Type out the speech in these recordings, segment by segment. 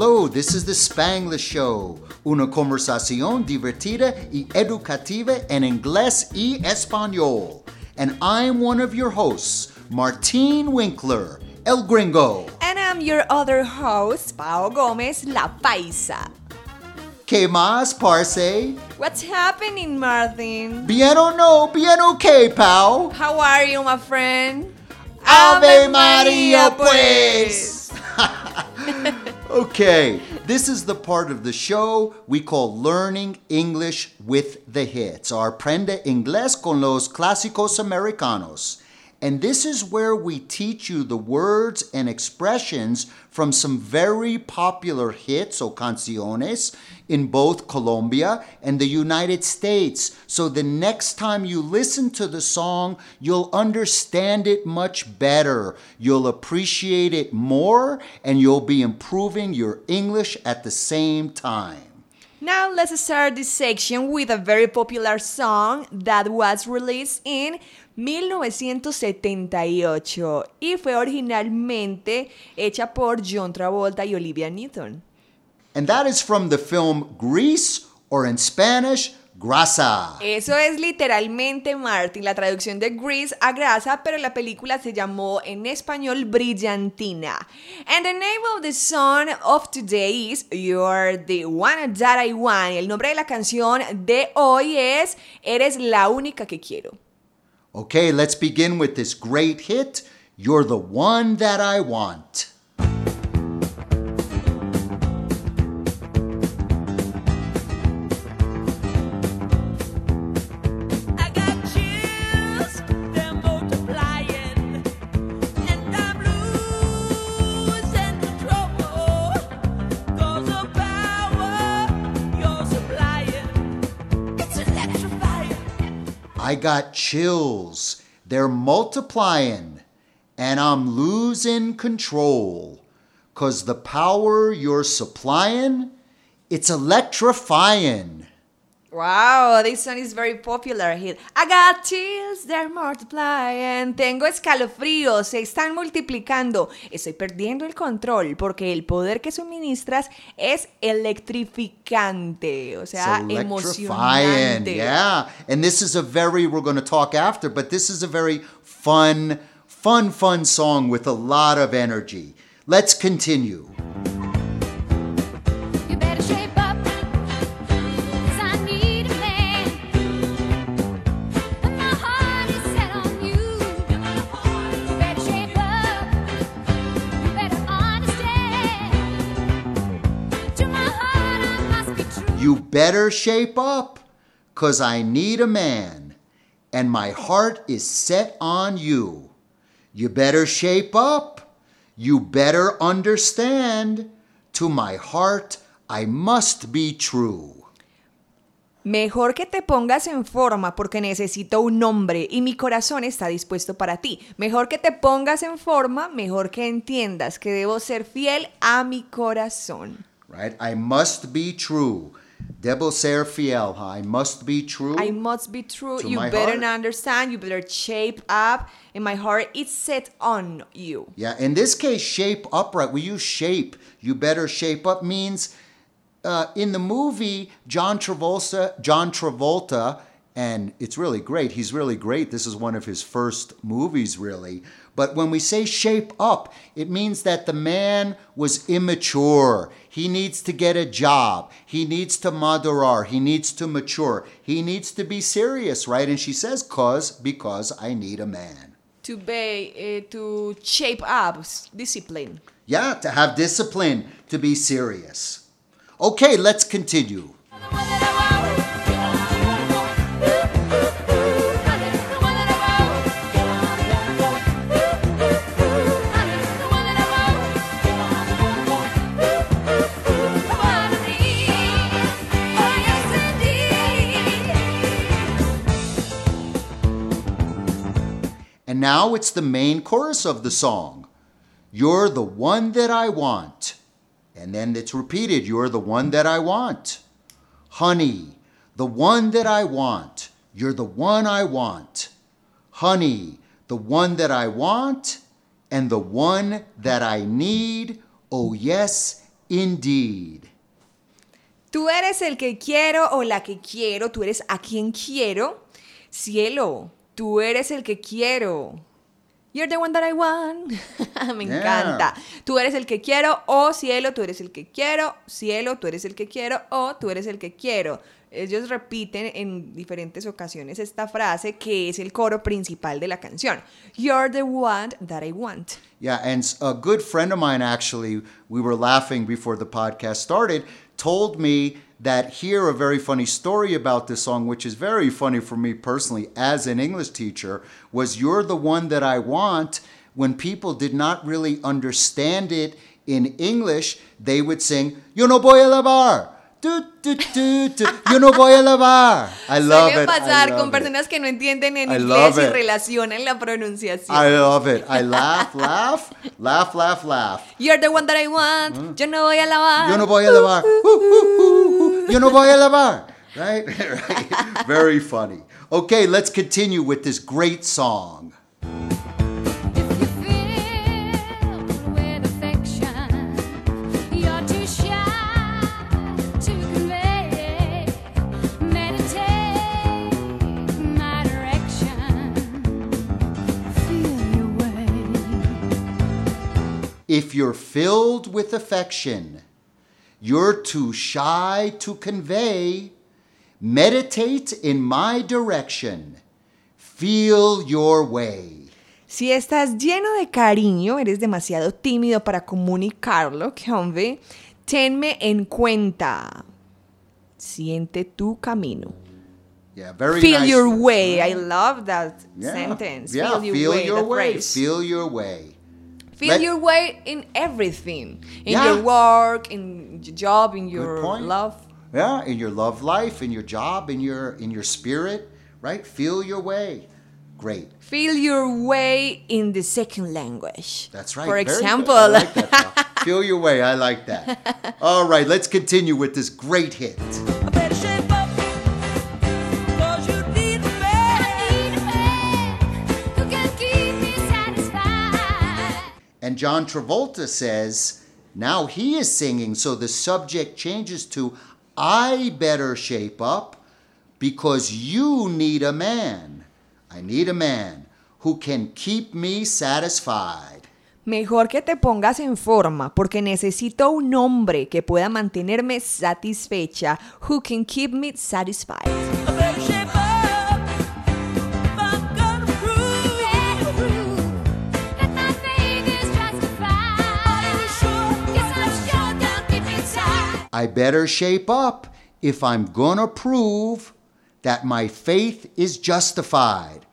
Hello, this is the Spanglish Show, una conversación divertida y educativa en inglés y español. And I'm one of your hosts, Martin Winkler, El Gringo. And I'm your other host, Pao Gomez, La Paisa. ¿Qué más, parce? What's happening, Martin? Bien o no, bien okay, pal. How are you, my friend? Ave Maria, pues! okay, this is the part of the show we call Learning English with the Hits, our Aprende Inglés con los Clásicos Americanos. And this is where we teach you the words and expressions from some very popular hits or canciones in both Colombia and the United States. So the next time you listen to the song, you'll understand it much better. You'll appreciate it more and you'll be improving your English at the same time. Now let's start this section with a very popular song that was released in 1978 y fue originalmente hecha por John Travolta y Olivia Newton. And that is from the film Grease, or in Spanish, Grasa. Eso es literalmente, Martin, la traducción de Grease a grasa, pero la película se llamó en español Brillantina. And the name of the song of today is You're the One That I Want. El nombre de la canción de hoy es Eres la única que quiero. Okay, let's begin with this great hit, You're the One That I Want. Got chills. They're multiplying, and I'm losing control. Cause the power you're supplying, it's electrifying. Wow, this song is very popular here. I got chills, they're multiplying. Tengo escalofríos, se están multiplicando. Estoy perdiendo el control porque el poder que suministras es electrificante, o sea, emocionante. Yeah. And this is a very, we're going to talk after, but this is a very fun, fun, fun song with a lot of energy. Let's continue. Better shape up, cause I need a man, and my heart is set on you. You better shape up. You better understand. To my heart, I must be true. Mejor que te pongas en forma porque necesito un hombre y mi corazón está dispuesto para ti. Mejor que te pongas en forma, mejor que entiendas que debo ser fiel a mi corazón. Right? I must be true. Debo ser fiel. I must be true. I must be true. You better heart. understand. You better shape up. And my heart is set on you. Yeah, in this case, shape upright. We use shape. You better shape up means uh, in the movie John Travolta. John Travolta, and it's really great. He's really great. This is one of his first movies, really. But when we say shape up, it means that the man was immature. He needs to get a job. He needs to madurar. He needs to mature. He needs to be serious, right? And she says, "Cause because I need a man." To be, eh, to shape up, discipline. Yeah, to have discipline, to be serious. Okay, let's continue. Now it's the main chorus of the song. You're the one that I want. And then it's repeated, You're the one that I want. Honey, the one that I want. You're the one I want. Honey, the one that I want and the one that I need. Oh, yes, indeed. Tú eres el que quiero o la que quiero, tú eres a quien quiero. Cielo, tú eres el que quiero. You're the one that I want. Me Yeah. encanta. Tú eres el que quiero, o cielo, tú eres el que quiero, cielo, tú eres el que quiero, o tú eres el que quiero. Ellos repiten en diferentes ocasiones esta frase que es el coro principal de la canción. You're the one that I want. Yeah, and a good friend of mine actually, we were laughing before the podcast started, told me that hear a very funny story about this song, which is very funny for me personally as an English teacher, was You're the One That I Want. When people did not really understand it in English, they would sing, Yo no voy a lavar. Du, du, du. Yo no voy a lavar. I love Suele it. I pasar love con it. personas que no entienden en I inglés y relacionan la pronunciación. I love it. I laugh, laugh, laugh, laugh, laugh. You're the one that I want. Yo no voy a lavar. Yo no voy a lavar. Uh, uh, uh, uh. Yo no voy a lavar. Right? right? Very funny. Okay, let's continue with this great song. If you're filled with affection, you're too shy to convey. Meditate in my direction. Feel your way. Si estás lleno de cariño, eres demasiado tímido para comunicarlo, conve, tenme en cuenta. Siente tu camino. Yeah, very Feel nice. your way. Mm-hmm. I love that Yeah. sentence. Yeah, feel your feel way. your way. phrase. Feel your way. Feel Let- your way in everything. In Yeah. your work, in your job, in your point. love. Yeah, in your love life, in your job, in your in your spirit, right? Feel your way. Great. Feel your way in the second language. That's right. For Very good. example, I like that. Feel your way. I like that. All right, let's continue with this great hit. And John Travolta says, now he is singing, so the subject changes to, I better shape up because you need a man. I need a man who can keep me satisfied. Mejor que te pongas en forma porque necesito un hombre que pueda mantenerme satisfecha. Who can keep me satisfied. I better shape up if I'm gonna prove that my faith is justified.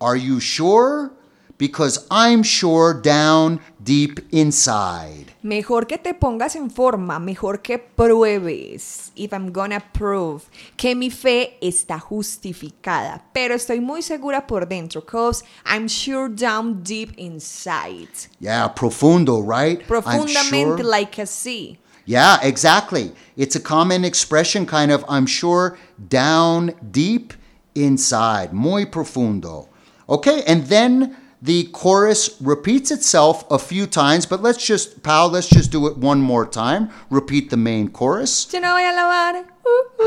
Are you sure? Because I'm sure down deep inside. Mejor que te pongas en forma, mejor que pruebes. If I'm gonna prove que mi fe está justificada. Pero estoy muy segura por dentro, cause I'm sure down deep inside. Yeah, profundo, right? Profundamente sure- like a sea. Yeah, exactly. It's a common expression, kind of, I'm sure, down deep inside. Muy profundo. Okay, and then the chorus repeats itself a few times, but let's just, Pal, let's just do it one more time. Repeat the main chorus. Yo no voy a lavar.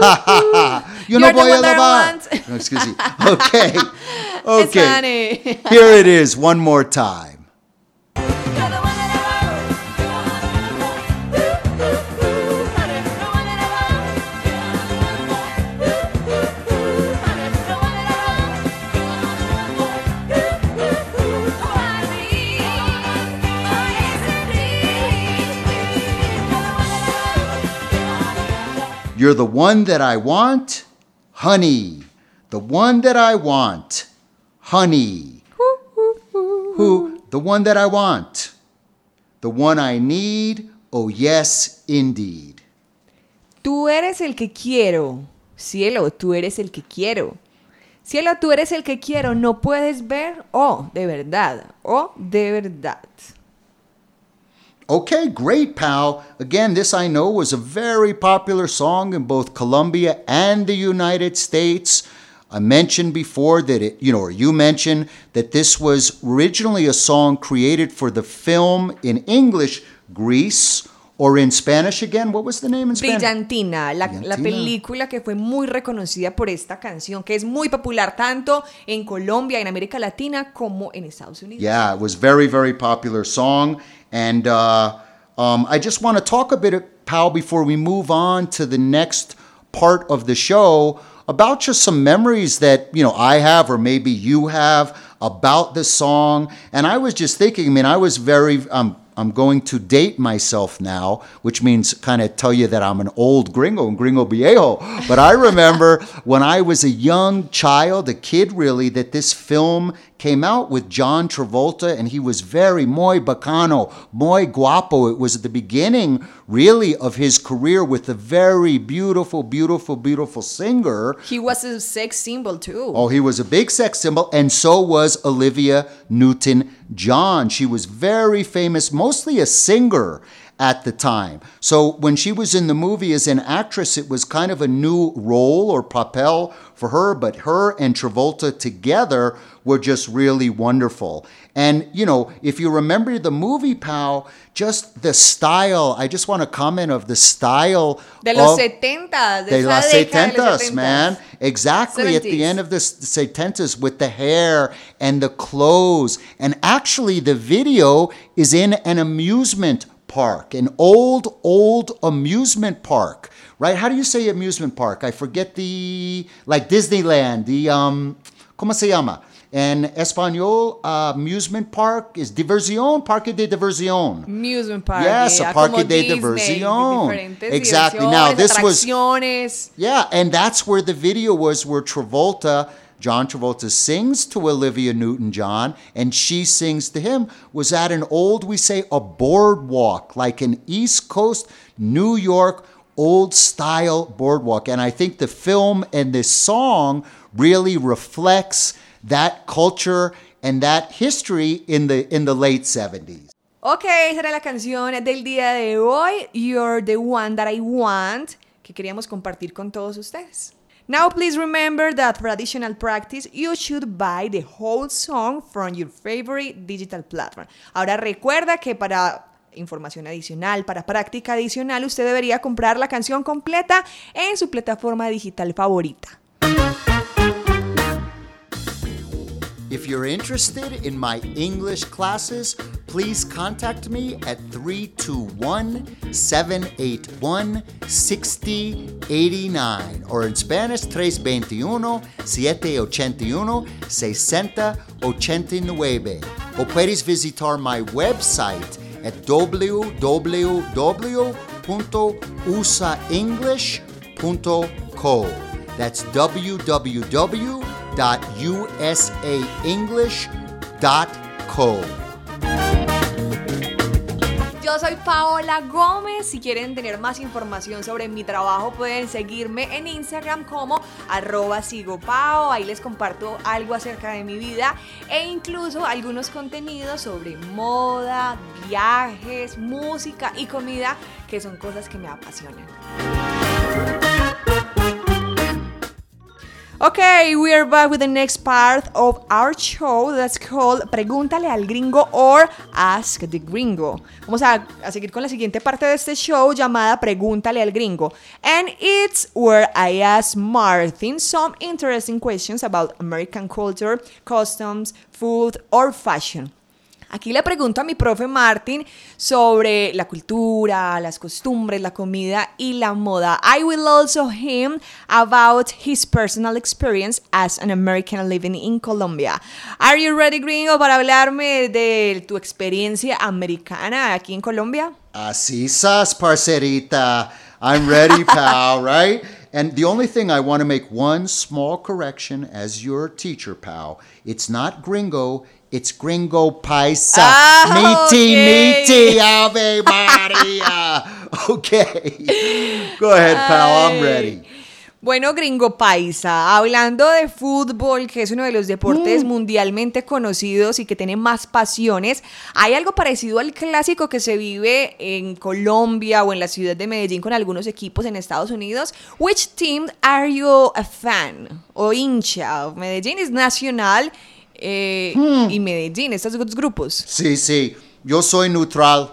Uh, uh, Yo You're no voy a one that I lavar. No, excuse me. Okay. Okay. Here it is, one more time. You're the one that I want. Honey. The one that I want, honey. Who? The one that I want. The one I need, oh yes, indeed. Tú eres el que quiero. Cielo, tú eres el que quiero. Cielo, tú eres el que quiero. No puedes ver. Oh, de verdad. Oh, de verdad. Okay, great, pal. Again, this I know was a very popular song in both Colombia and the United States. I mentioned before that it, you know, or you mentioned that this was originally a song created for the film in English, Grease, Or in Spanish again, what was the name in Spanish? Brillantina, la, la película que fue muy reconocida por esta canción, que es muy popular tanto en Colombia, en América Latina, como en Estados Unidos. Yeah, it was very, very popular song. And uh, um, I just want to talk a bit, pal, before we move on to the next part of the show about just some memories that, you know, I have or maybe you have about the song. And I was just thinking, I mean, I was very, um, I'm going to date myself now, which means kind of tell you that I'm an old gringo, and gringo viejo. But I remember when I was a young child, a kid really, that this film came out with John Travolta, and he was very muy bacano, muy guapo. It was at the beginning, really, of his career with a very beautiful, beautiful, beautiful singer. He was a sex symbol too. Oh, he was a big sex symbol, and so was Olivia Newton John. She was very famous, mostly a singer at the time. So when she was in the movie as an actress, it was kind of a new role or papel for her, but her and Travolta together were just really wonderful. And, you know, if you remember the movie, pal, just the style, I just want to comment of the style De los of- 70s, de, de las década de los 70s, man. Exactly at the end of the s- 70s with the hair and the clothes. And actually, the video is in an amusement park, an old, old amusement park, right? How do you say amusement park? I forget the, like Disneyland, the, um, ¿cómo se llama? En español, uh, amusement park is diversión, parque de diversión. Amusement park. Yes, a parque de Disney, diversión. Exactly. Now, this was-. Yeah, and that's where the video was where Travolta, John Travolta sings to Olivia Newton John and she sings to him was at an old, we say, a boardwalk, like an East Coast, New York, old style boardwalk. And I think the film and this song really reflects that culture and that history in the in the late 70s. Ok, esa era la canción del día de hoy, You're the One That I Want, que queríamos compartir con todos ustedes. Now please remember that for additional practice, you should buy the whole song from your favorite digital platform. Ahora recuerda que para información adicional, para práctica adicional, usted debería comprar la canción completa en su plataforma digital favorita. If you're interested in my English classes, please contact me at 321 781 6089 or in Spanish 321 781 6089 o puedes visitar my website at www.usaenglish.co. That's www.usaenglish.co. Yo soy Paola Gómez. Si quieren tener más información sobre mi trabajo, pueden seguirme en Instagram como arroba sigopao. Ahí les comparto algo acerca de mi vida e incluso algunos contenidos sobre moda, viajes, música y comida, que son cosas que me apasionan. Okay, we are back with the next part of our show that's called Pregúntale al Gringo or Ask the Gringo. Vamos a, a seguir con la siguiente parte de este show llamada Pregúntale al Gringo. And it's where I ask Martin some interesting questions about American culture, customs, food, or fashion. Aquí le pregunto a mi profe Martin sobre la cultura, las costumbres, la comida y la moda. I will also him about his personal experience as an American living in Colombia. Are you ready, gringo, para hablarme de tu experiencia americana aquí en Colombia? Así sas, parcerita. I'm ready, pal, right? And the only thing I want to make one small correction as your teacher, pal. It's not gringo, it's gringo paisa. Ah, meaty, okay. meaty, Ave Maria. Okay. Go ahead, pal, I'm ready. Bueno, gringo paisa, hablando de fútbol, que es uno de los deportes mundialmente conocidos y que tiene más pasiones, ¿hay algo parecido al clásico que se vive en Colombia o en la ciudad de Medellín con algunos equipos en Estados Unidos? Which team are you a fan o hincha? Medellín es nacional eh, y Medellín, estos dos grupos. Sí, sí. Yo soy neutral.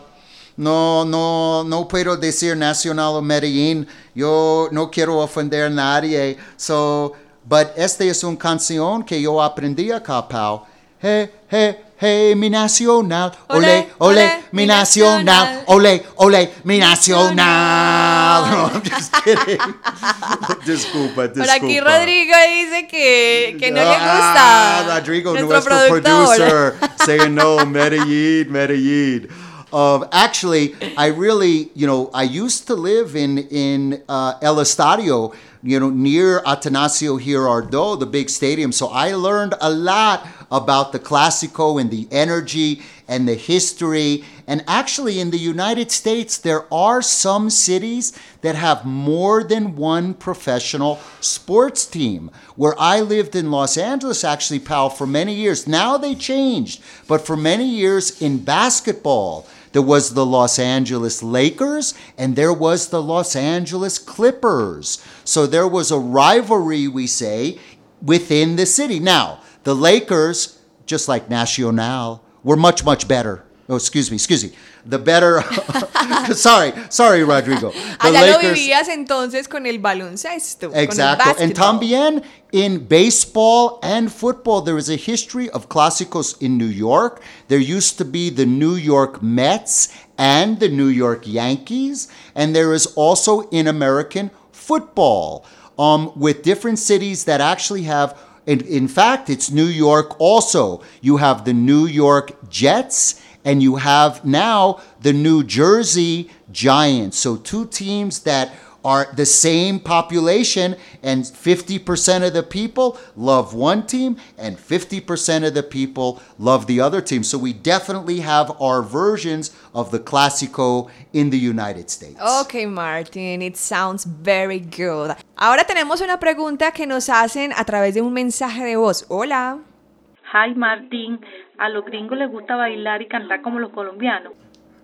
no, no, no puedo decir Nacional o Medellín. Yo no quiero ofender a nadie. So, but esta es una canción que yo aprendí acá, Pau. Hey, hey, hey, mi nacional. Ole, ole, Ole, mi nacional. Ole, ole, mi nacional. No, I'm just kidding. disculpa, disculpa. Por aquí Rodrigo dice que, que no le Ah, gusta. Rodrigo, nuestro, nuestro, producer, saying no, Medellin, Medellin. Um, actually, I really, you know, I used to live in in uh, El Estadio, you know, near Atanasio Girardot, the big stadium. So I learned a lot about the Clásico and the energy and the history. And actually, in the United States, there are some cities that have more than one professional sports team. Where I lived in Los Angeles, actually, pal, for many years. Now they changed, but for many years in basketball, there was the Los Angeles Lakers and there was the Los Angeles Clippers. So there was a rivalry, we say, within the city. Now, the Lakers, just like Nacional, were much, much better. Oh, excuse me, excuse me. The better. sorry, sorry, Rodrigo. The Allá lo vivías entonces con el baloncesto. Exacto. Con el And también in baseball and football, there is a history of clásicos in New York. There used to be the New York Mets and the New York Yankees. And there is also in American football um, with different cities that actually have. In, in fact, it's New York also. You have the New York Jets and you have now the New Jersey Giants. So, two teams that are the same population, and 50% of the people love one team, and 50% of the people love the other team. So, we definitely have our versions of the Clásico in the United States. Ok, Martin, it sounds very good. Ahora tenemos una pregunta que nos hacen a través de un mensaje de voz. Hola. Hi Martín, a los gringos les gusta bailar y cantar como los colombianos.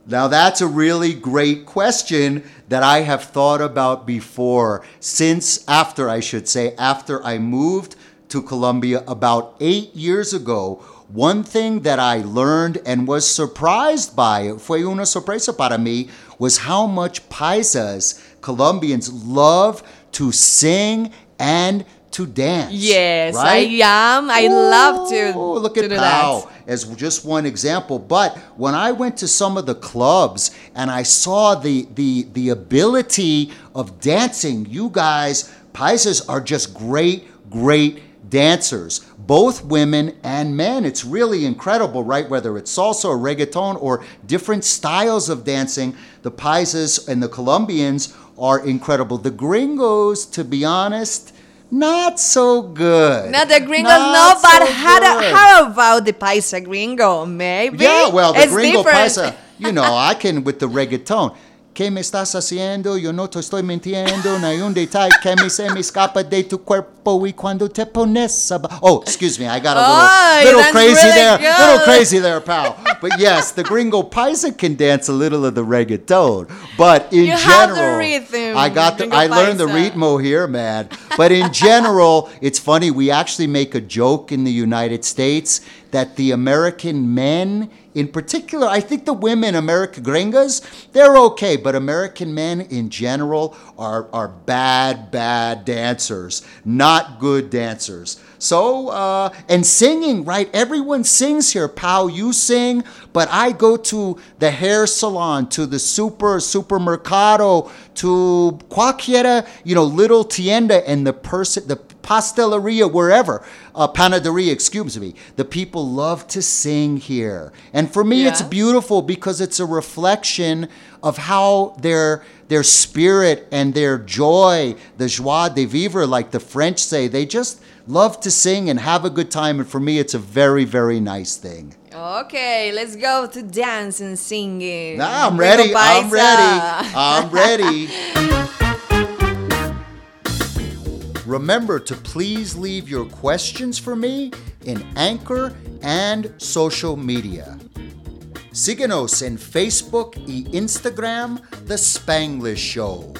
Now, that's a really great question that I have thought about before, since after, I should say, after I moved to Colombia about eight years ago. One thing that I learned and was surprised by, fue una sorpresa para mí, was how much paisas, Colombians, love to sing and to dance. Yes, right? I am. I love to, Oh, look to at do Pau that. As just one example. But when I went to some of the clubs and I saw the the the ability of dancing, you guys, Paisas are just great, great dancers. Both women and men. It's really incredible, right? Whether it's salsa or reggaeton or different styles of dancing, the Paisas and the Colombians are incredible. The gringos, to be honest, not so good. No, the gringos Not no, but how, how about the paisa gringo? Maybe. Yeah, well, the It's gringo different. paisa, you know, I can with the reggaeton. ¿Qué me estás haciendo? Yo no te estoy mintiendo. No hay un detalle que me se me escapa de tu cuerpo y cuando te pones a... Oh, excuse me, I got a little, little crazy really there. good. Little crazy there, pal. But yes, the gringo paisa can dance a little of the reggaeton. But in You the general, rhythm, I got the, I learned the paisa. ritmo here, man. But in general, it's funny. We actually make a joke in the United States that the American men, in particular, I think the women, American gringas, they're okay, but American men in general are, are bad, bad dancers, not good dancers. So, uh, and singing, right? Everyone sings here. Pau, you sing, but I go to the hair salon, to the super, supermercado, to cualquiera, you know, little tienda, and the person, the pasteleria, wherever, uh, panaderia, excuse me. The people love to sing here. And for me, it's beautiful because it's a reflection of how their their spirit and their joy, the joie de vivre, like the French say, they just love to sing and have a good time. And for me, it's a very, very nice thing. Okay, let's go to dance and singing. Nah, I'm ready. I'm ready. I'm ready. Remember to please leave your questions for me in Anchor and social media. Síguenos en Facebook y Instagram, The Spanglish Show.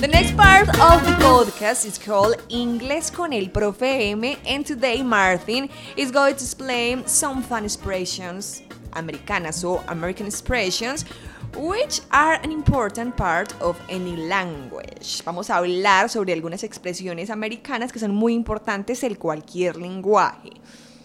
The next part of the podcast is called Inglés con el Profe M, and today Martin is going to explain some fun expressions, americanas or American expressions, which are an important part of any language. Vamos a hablar sobre algunas expresiones americanas que son muy importantes en cualquier lenguaje.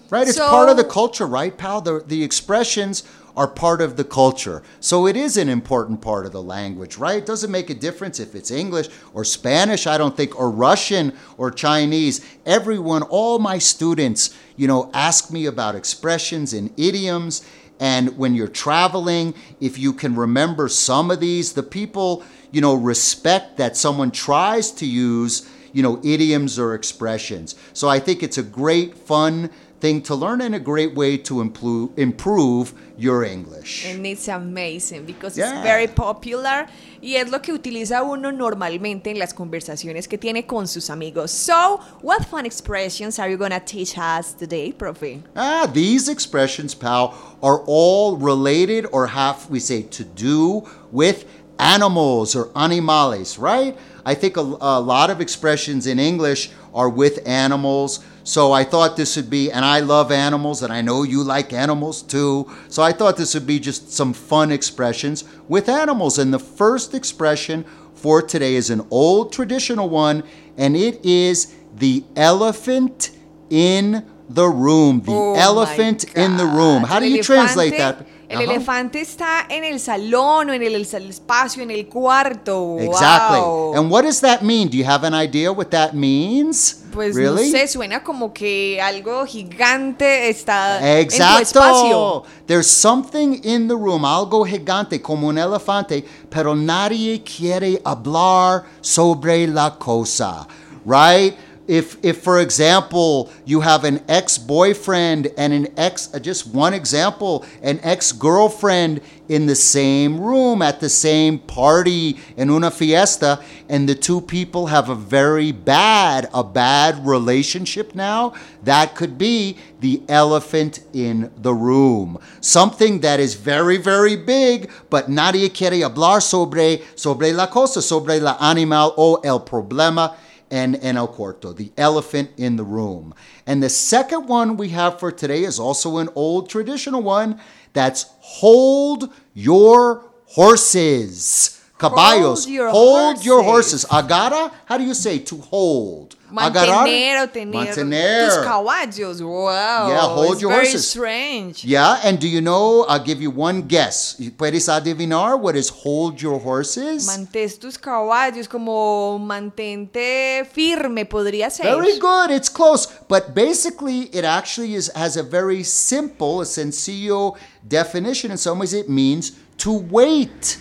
Right? It's So- part of the culture, right, pal? The, the expressions are part of the culture. So it is an important part of the language, right? It doesn't make a difference if it's English or Spanish, I don't think, or Russian or Chinese. Everyone, all my students, you know, ask me about expressions and idioms. And when you're traveling, if you can remember some of these, the people, you know, respect that someone tries to use, you know, idioms or expressions. So I think it's a great, fun thing to learn and a great way to implu- improve your English. And it's amazing because Yeah. it's very popular y es lo que utiliza uno normalmente en las conversaciones que tiene con sus amigos. So, what fun expressions are you gonna teach us today, Profe? Ah, these expressions, pal, are all related or have, we say, to do with animals or animales, right? I think a, a lot of expressions in English are with animals. So I thought this would be, and I love animals, and I know you like animals too. So I thought this would be just some fun expressions with animals. And the first expression for today is an old traditional one, and it is the elephant in the room. The Oh elephant in the room. How do you translate that? El Uh-huh. elefante está en el salón o en el, el espacio, en el cuarto. Exactly. Wow. And what does that mean? Do you have an idea what that means? Pues really? no sé, suena como que algo gigante está en tu espacio. Exacto. There's something in the room, algo gigante como un elefante, pero nadie quiere hablar sobre la cosa, right? If, if for example, you have an ex-boyfriend and an ex, uh, just one example, an ex-girlfriend in the same room at the same party in una fiesta, and the two people have a very bad, a bad relationship now, that could be the elephant in the room. Something that is very, very big, but nadie quiere hablar sobre, sobre la cosa, sobre la animal o el problema and, el cuarto, the elephant in the room. And the second one we have for today is also an old traditional one that's hold your horses. Caballos, your hold your horses. horses. Agara, how do you say to hold? Mantener o tener Mantener. tus caballos. Wow. Yeah, hold it's your very horses. strange. Yeah, and do you know? I'll give you one guess. ¿Puedes adivinar what is hold your horses? Mantés tus caballos como mantente firme, podría ser. Very good. It's close, but basically, it actually is has a very simple, a sencillo definition. In some ways, it means to wait.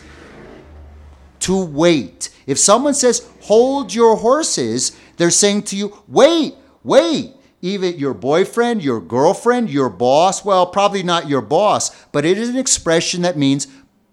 To wait. If someone says hold your horses, they're saying to you, wait, wait. Even your boyfriend, your girlfriend, your boss, well, probably not your boss, but it is an expression that means,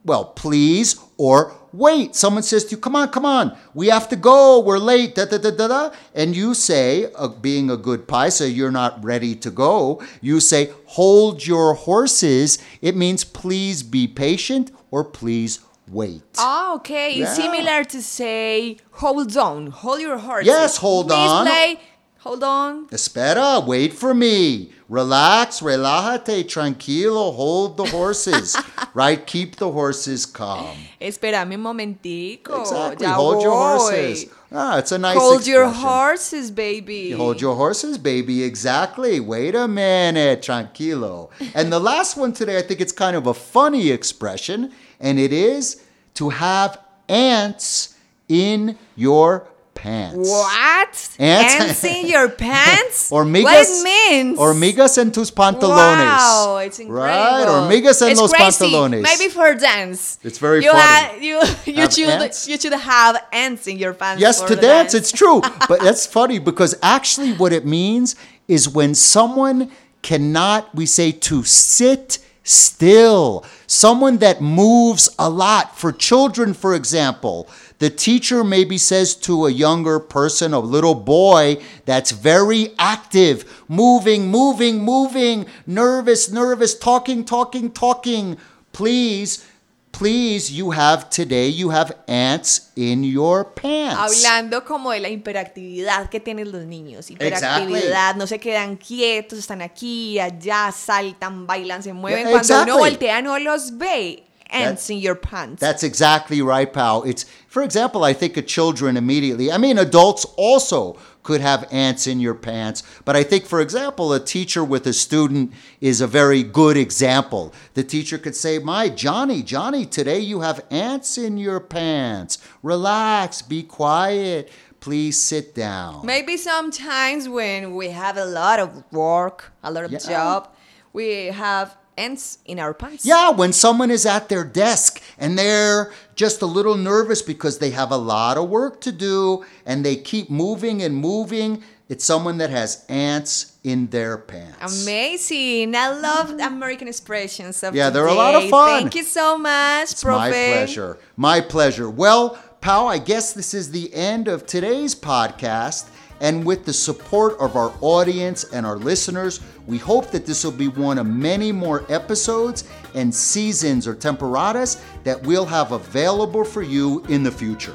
well, please or wait. Someone says to you, come on, come on, we have to go, we're late, da da da da da. And you say, uh, being a good paisa, you're not ready to go. You say, hold your horses. It means please be patient or please wait. Ah, okay. It's similar to say hold on, hold your horses. Yes, hold Please on. play, hold on. Espera, wait for me. Relax, relájate, tranquilo, hold the horses. right? Keep the horses calm. Espérame un momentico. Exactly. ya Hold your horses. Ah, it's a nice Hold your horses, baby. Hold your horses, baby. Exactly. Wait a minute. Tranquilo. And the last one today, I think it's kind of a funny expression, and it is to have ants in your pants. What? Ants- Ants in your pants? Or migas. What it means? Or migas en tus pantalones. Wow, it's incredible. Right? Or migas en it's los crazy. pantalones. Maybe for dance. It's very you funny. ha- you you Have should ants? you should have ants in your pants. Yes, to the dance, it's true. But that's funny because actually, what it means is when someone cannot, we say to sit still, someone that moves a lot. For children, for example, the teacher maybe says to a younger person, a little boy that's very active, moving, moving, moving, nervous, nervous, talking, talking, talking, please please, you have today, you have ants in your pants. Hablando como de la hiperactividad que tienen los niños. Hiperactividad, no se quedan quietos, están aquí, allá, saltan, bailan, se mueven. Cuando uno exactly. voltea no los ve. Ants That- in your pants. That's exactly right, pal. It's, for example, I think of children immediately. I mean, adults also could have ants in your pants. But I think, for example, a teacher with a student is a very good example. The teacher could say, My Johnny, Johnny, today you have ants in your pants. Relax, be quiet. Please sit down. Maybe sometimes when we have a lot of work, a lot of Yeah. job, we have ants in our pants. Yeah, when someone is at their desk and they're just a little nervous because they have a lot of work to do and they keep moving and moving, it's someone that has ants in their pants. Amazing. I love American expressions of Yeah, they're a lot of fun. Thank you so much, It's Profe. my pleasure. My pleasure. Well, Pal, I guess this is the end of today's podcast. And with the support of our audience and our listeners, we hope that this will be one of many more episodes and seasons or temporadas that we'll have available for you in the future.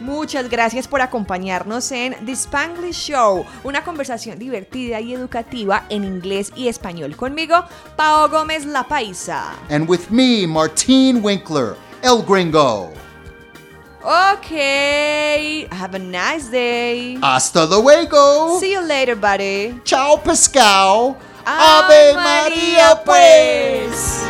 Muchas gracias por acompañarnos en The Spanglish Show, una conversación divertida y educativa en inglés y español conmigo, Pao Gómez La Paisa. And with me, Martine Winkler, El Gringo. Okay, have a nice day. Hasta luego. See you later, buddy. Ciao, Pascal. Ave María, pues.